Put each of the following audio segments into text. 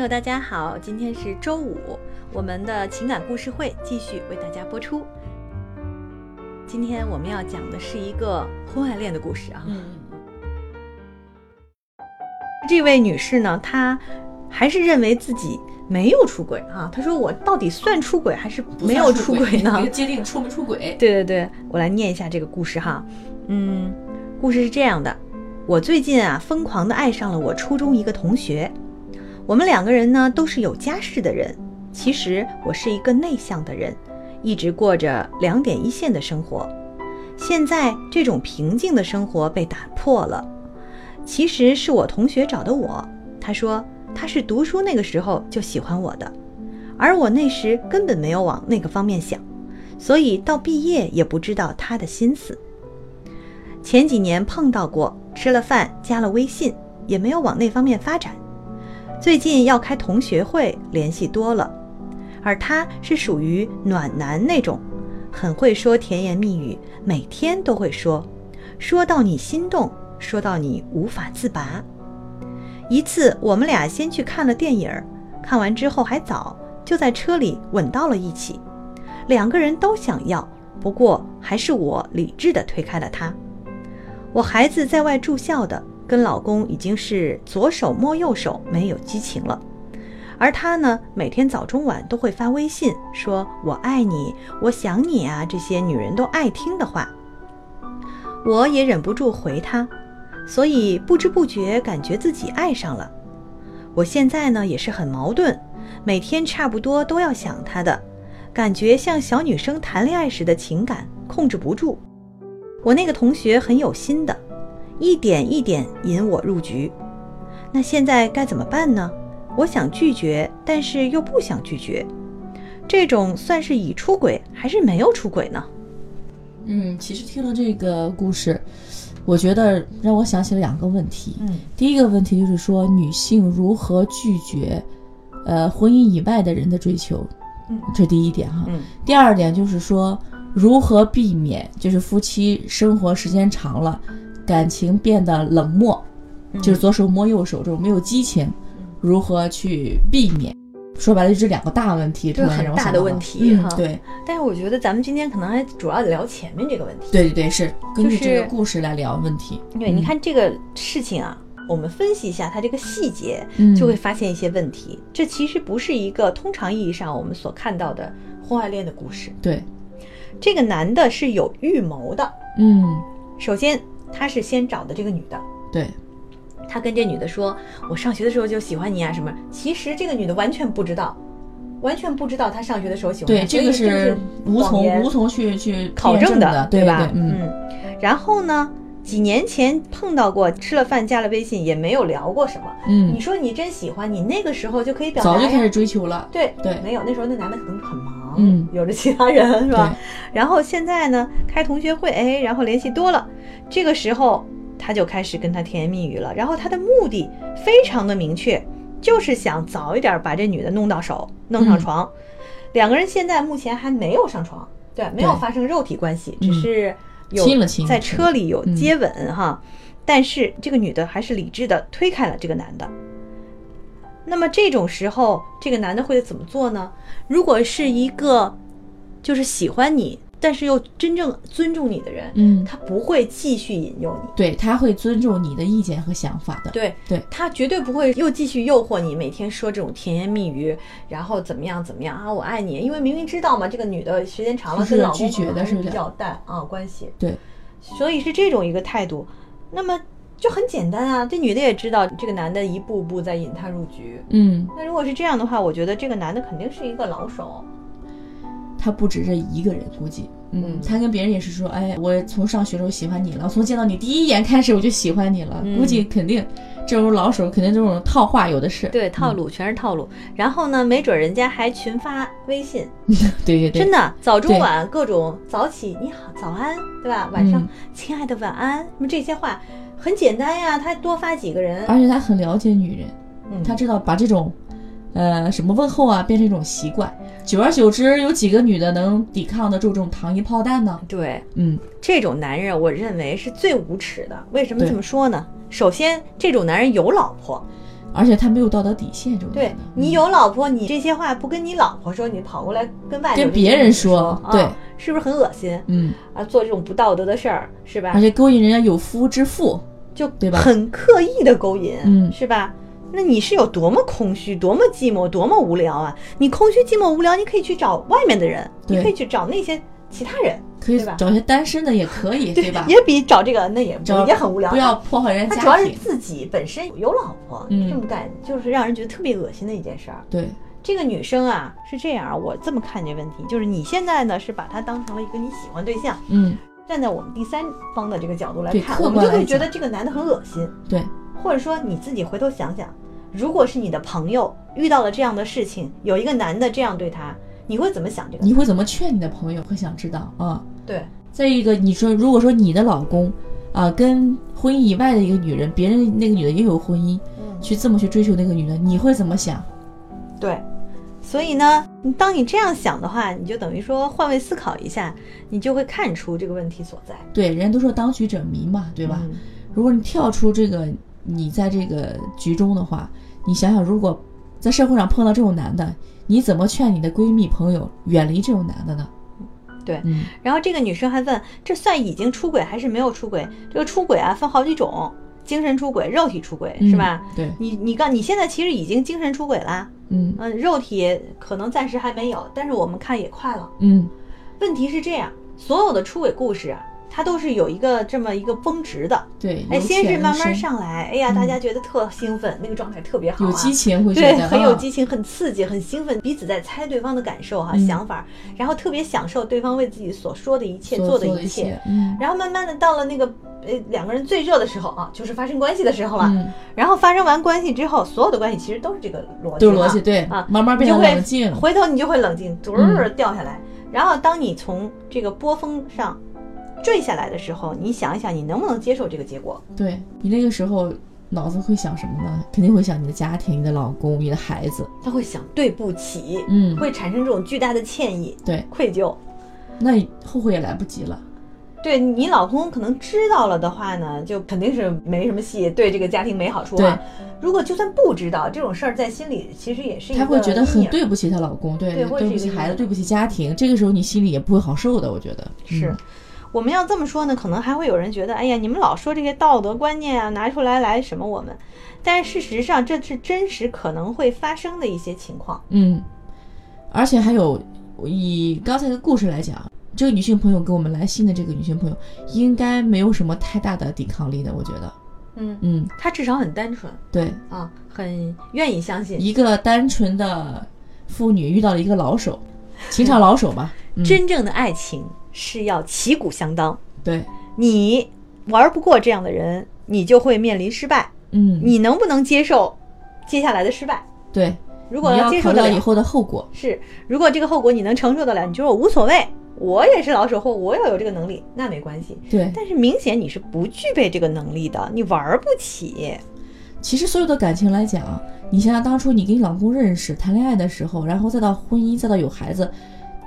友，大家好，今天是周五，我们的情感故事会继续为大家播出。今天我们要讲的是一个婚外恋的故事啊。嗯，这位女士呢，她还是认为自己没有出轨啊。她说：“我到底算出轨还是没有出轨呢一 个界定出没出轨？” 对对对，我来念一下这个故事哈。嗯，故事是这样的：我最近啊，疯狂的爱上了我初中一个同学。我们两个人呢，都是有家室的人。其实我是一个内向的人，一直过着两点一线的生活。现在这种平静的生活被打破了。其实是我同学找的我，他说他是读书那个时候就喜欢我的，而我那时根本没有往那个方面想，所以到毕业也不知道他的心思。前几年碰到过，吃了饭，加了微信，也没有往那方面发展。最近要开同学会，联系多了，而他是属于暖男那种，很会说甜言蜜语，每天都会说，说到你心动，说到你无法自拔。一次我们俩先去看了电影，看完之后还早，就在车里吻到了一起，两个人都想要，不过还是我理智的推开了他。我孩子在外住校的。跟老公已经是左手摸右手，没有激情了。而他呢，每天早中晚都会发微信说“我爱你”“我想你啊”这些女人都爱听的话。我也忍不住回他，所以不知不觉感觉自己爱上了。我现在呢也是很矛盾，每天差不多都要想他的，感觉像小女生谈恋爱时的情感控制不住。我那个同学很有心的。一点一点引我入局，那现在该怎么办呢？我想拒绝，但是又不想拒绝，这种算是已出轨还是没有出轨呢？嗯，其实听了这个故事，我觉得让我想起了两个问题。嗯，第一个问题就是说女性如何拒绝，呃，婚姻以外的人的追求，嗯，这第一点哈。嗯，第二点就是说如何避免，就是夫妻生活时间长了。感情变得冷漠，就是左手摸右手这种没有激情，如何去避免？说白了就是两个大问题，这很大的问题哈。对，但是我觉得咱们今天可能还主要聊前面这个问题。对对对，是根据这个故事来聊问题。对，你看这个事情啊，我们分析一下它这个细节，就会发现一些问题。这其实不是一个通常意义上我们所看到的婚外恋的故事。对，这个男的是有预谋的。嗯，首先。他是先找的这个女的，对，他跟这女的说：“我上学的时候就喜欢你啊，什么？”其实这个女的完全不知道，完全不知道他上学的时候喜欢。对，这个是无从无从去去考证的，对吧？嗯。然后呢，几年前碰到过，吃了饭加了微信，也没有聊过什么。嗯。你说你真喜欢你那个时候就可以表达，早就开始追求了。对对，没有那时候那男的可能很忙，嗯，有着其他人是吧？然后现在呢，开同学会，哎，然后联系多了。这个时候，他就开始跟他甜言蜜语了。然后他的目的非常的明确，就是想早一点把这女的弄到手，弄上床。两个人现在目前还没有上床，对，没有发生肉体关系，只是有在车里有接吻哈。但是这个女的还是理智的推开了这个男的。那么这种时候，这个男的会怎么做呢？如果是一个就是喜欢你。但是又真正尊重你的人，嗯，他不会继续引诱你，对他会尊重你的意见和想法的，对对，他绝对不会又继续诱惑你，每天说这种甜言蜜语，然后怎么样怎么样啊，我爱你，因为明明知道嘛，这个女的时间长了跟老公还是比较淡啊关系，对，所以是这种一个态度，那么就很简单啊，这女的也知道这个男的一步步在引她入局，嗯，那如果是这样的话，我觉得这个男的肯定是一个老手。他不止这一个人，估计，嗯，他跟别人也是说，哎，我从上学时候喜欢你了，从见到你第一眼开始我就喜欢你了，估计肯定这种老手肯定这种套话有的是，对，套路全是套路。然后呢，没准人家还群发微信，对对对，真的早中晚各种早起你好早安，对吧？晚上亲爱的晚安，什么这些话很简单呀，他多发几个人，而且他很了解女人，嗯他知道把这种。呃，什么问候啊，变成一种习惯，久而久之，有几个女的能抵抗得住这种糖衣炮弹呢？对，嗯，这种男人我认为是最无耻的。为什么这么说呢？首先，这种男人有老婆，而且他没有道德底线，这种对你有老婆，你这些话不跟你老婆说，你跑过来跟外头跟别人说说，啊对，是不是很恶心嗯，啊？做这种不道德的事儿，是吧而？且勾引人家有夫之妇，就对吧很刻意的勾引，嗯是吧？那你是有多么空虚，多么寂寞，多么无聊啊！你空虚、寂寞、无聊，你可以去找外面的人，你可以去找那些其他人，可以对吧找些单身的也可以，对吧？也比找这个那也找也很无聊。不要破坏人家他主要是家家庭。自己本身有老婆，嗯这么干就是让人觉得特别恶心的一件事儿。对，这个女生啊是这样啊，我这么看这问题，就是你现在呢是把她当成了一个你喜欢对象，嗯，站在我们第三方的这个角度来看，我们就会觉得这个男的很恶心，对，或者说你自己回头想想，如果是你的朋友遇到了这样的事情，有一个男的这样对他，你会怎么想这个？你会怎么劝你的朋友？会想知道啊。对再一个，你说如果说你的老公啊跟婚姻以外的一个女人，别人那个女的也有婚姻，嗯去这么去追求那个女的，你会怎么想？对，所以呢，当你这样想的话，你就等于说换位思考一下，你就会看出这个问题所在，对，人家都说当局者迷嘛，对吧？嗯如果你跳出这个，你在这个局中的话，你想想，如果在社会上碰到这种男的，你怎么劝你的闺蜜朋友远离这种男的呢？对。嗯，然后这个女生还问，这算已经出轨还是没有出轨？这个出轨啊分好几种，精神出轨、肉体出轨，是吧？嗯？对，你你刚你现在其实已经精神出轨啦，嗯嗯，肉体可能暂时还没有，但是我们看也快了。嗯，问题是这样，所有的出轨故事啊，它都是有一个这么一个峰值的。对，哎，先是慢慢上来，哎呀，嗯大家觉得特兴奋，那个状态特别好、啊，有激情，会觉对，很有激情，很刺激，很兴奋，彼此在猜对方的感受哈、嗯想法，然后特别享受对方为自己所说的一切、做的一切。嗯然后慢慢的到了那个呃两个人最热的时候啊，就是发生关系的时候了。嗯，然后发生完关系之后，所有的关系其实都是这个逻辑，逻辑，。对啊慢慢变冷静，回头你就会冷静，嘟嗯儿掉下来。然后当你从这个波峰上坠下来的时候，你想一想，你能不能接受这个结果？对你那个时候脑子会想什么呢？肯定会想你的家庭、你的老公、你的孩子。他会想对不起，嗯，会产生这种巨大的歉意、对，愧疚。那后悔也来不及了。对你老公可能知道了的话呢，就肯定是没什么戏，对这个家庭没好处啊。如果就算不知道这种事儿，在心里其实也是一个她会觉得很对不起她老公，对，对不起孩子，对不起家庭。这个时候你心里也不会好受的，我觉得是嗯，我们要这么说呢，可能还会有人觉得，哎呀，你们老说这些道德观念啊，拿出来来什么我们，但是事实上这是真实可能会发生的一些情况。嗯，而且还有以刚才的故事来讲，这个女性朋友给我们来信的这个女性朋友，应该没有什么太大的抵抗力的，我觉得，嗯，嗯，她至少很单纯。对，啊，很愿意相信。一个单纯的妇女遇到了一个老手，情场老手吧，嗯、真正的爱情是要旗鼓相当，对，你玩不过这样的人，你就会面临失败。嗯，你能不能接受接下来的失败？对，如果你要接受到以后的后果，是，如果这个后果你能承受得了，你就说我无所谓，我也是老手货我要有这个能力，那没关系。对，但是明显你是不具备这个能力的，你玩不起。其实所有的感情来讲，你想想当初你跟你老公认识、谈恋爱的时候，然后再到婚姻，再到有孩子，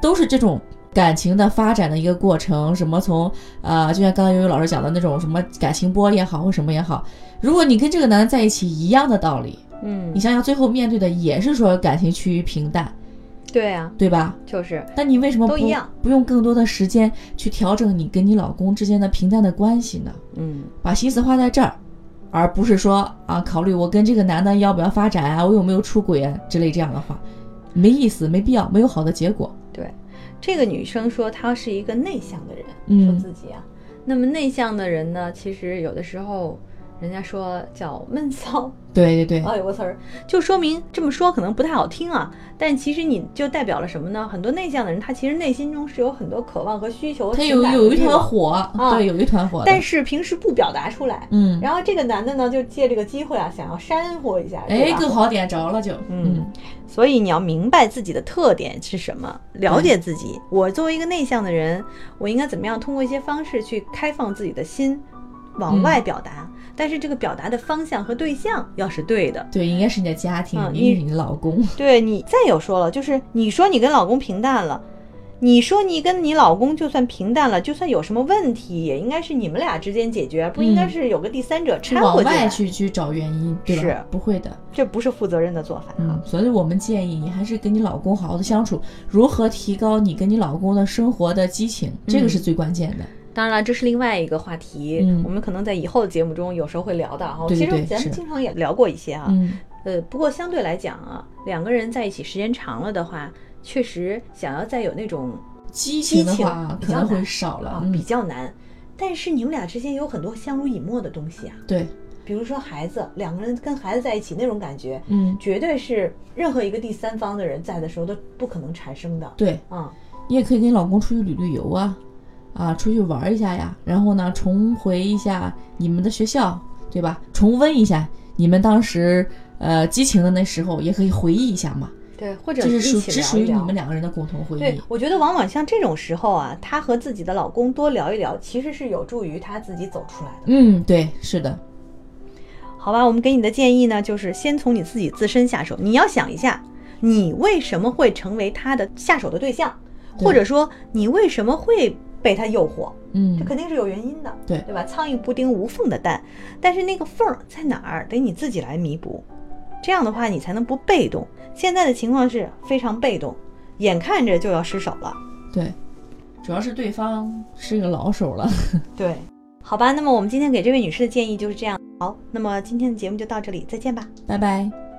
都是这种感情的发展的一个过程。什么从呃，就像刚才悠悠老师讲的那种什么感情波也好，或什么也好，如果你跟这个男的在一起，一样的道理，嗯你，想想最后面对的也是说感情趋于平淡，对啊，对吧？就是那你为什么不都一样不用更多的时间去调整你跟你老公之间的平淡的关系呢？嗯，把心思花在这儿，而不是说啊，考虑我跟这个男的要不要发展啊，我有没有出轨啊之类这样的话，没意思，没必要，没有好的结果。对。这个女生说她是一个内向的人，嗯说自己啊。那么内向的人呢，其实有的时候人家说叫闷骚，对对对，啊，有个词儿，就说明这么说可能不太好听啊，但其实你就代表了什么呢？很多内向的人，他其实内心中是有很多渴望和需求和他有有一团火，对，有一团火。但是平时不表达出来。嗯，然后这个男的呢，就借这个机会啊，想要煽火一下，对哎，更好点着了就，嗯，所以你要明白自己的特点是什么，了解自己。我作为一个内向的人，我应该怎么样通过一些方式去开放自己的心，往嗯外表达。但是这个表达的方向和对象要是对的。对，应该是你的家庭，嗯应该是你的老公。对你再有说了，就是你说你跟老公平淡了，你说你跟你老公就算平淡了，就算有什么问题，也应该是你们俩之间解决，不应该是有个第三者掺往和进来。外去去找原因，对吧？是不会的。这不是负责任的做法啊。嗯，所以我们建议你还是跟你老公好好的相处，如何提高你跟你老公的生活的激情，这个是最关键的。当然了，这是另外一个话题，嗯我们可能在以后的节目中有时候会聊到哈。对对对其实咱们经常也聊过一些啊。嗯，呃，不过相对来讲啊，两个人在一起时间长了的话，确实想要再有那种激情的激情话可能会少了，比较难。但是你们俩之间有很多相濡以沫的东西啊，对，比如说孩子，两个人跟孩子在一起那种感觉，嗯，绝对是任何一个第三方的人在的时候都不可能产生的。对，啊、你也可以跟你老公出去旅旅游啊，啊，出去玩一下呀，然后呢，重回一下你们的学校，对吧？重温一下你们当时呃激情的那时候，也可以回忆一下嘛。对，或者这是只属于你们两个人的共同回对忆。，我觉得往往像这种时候啊，她和自己的老公多聊一聊，其实是有助于她自己走出来的。嗯，对，是的，好吧，我们给你的建议呢，就是先从你自己自身下手。你要想一下，你为什么会成为他的下手的对象，对或者说你为什么会被他诱惑？嗯这嗯，肯定是有原因的，对对吧？苍蝇不叮无缝的蛋，但是那个缝儿在哪儿，得你自己来弥补。这样的话，你才能不被动。现在的情况是非常被动，眼看着就要失手了。对，主要是对方是个老手了。对，好吧，那么我们今天给这位女士的建议就是这样。好，那么今天的节目就到这里，再见吧。拜拜。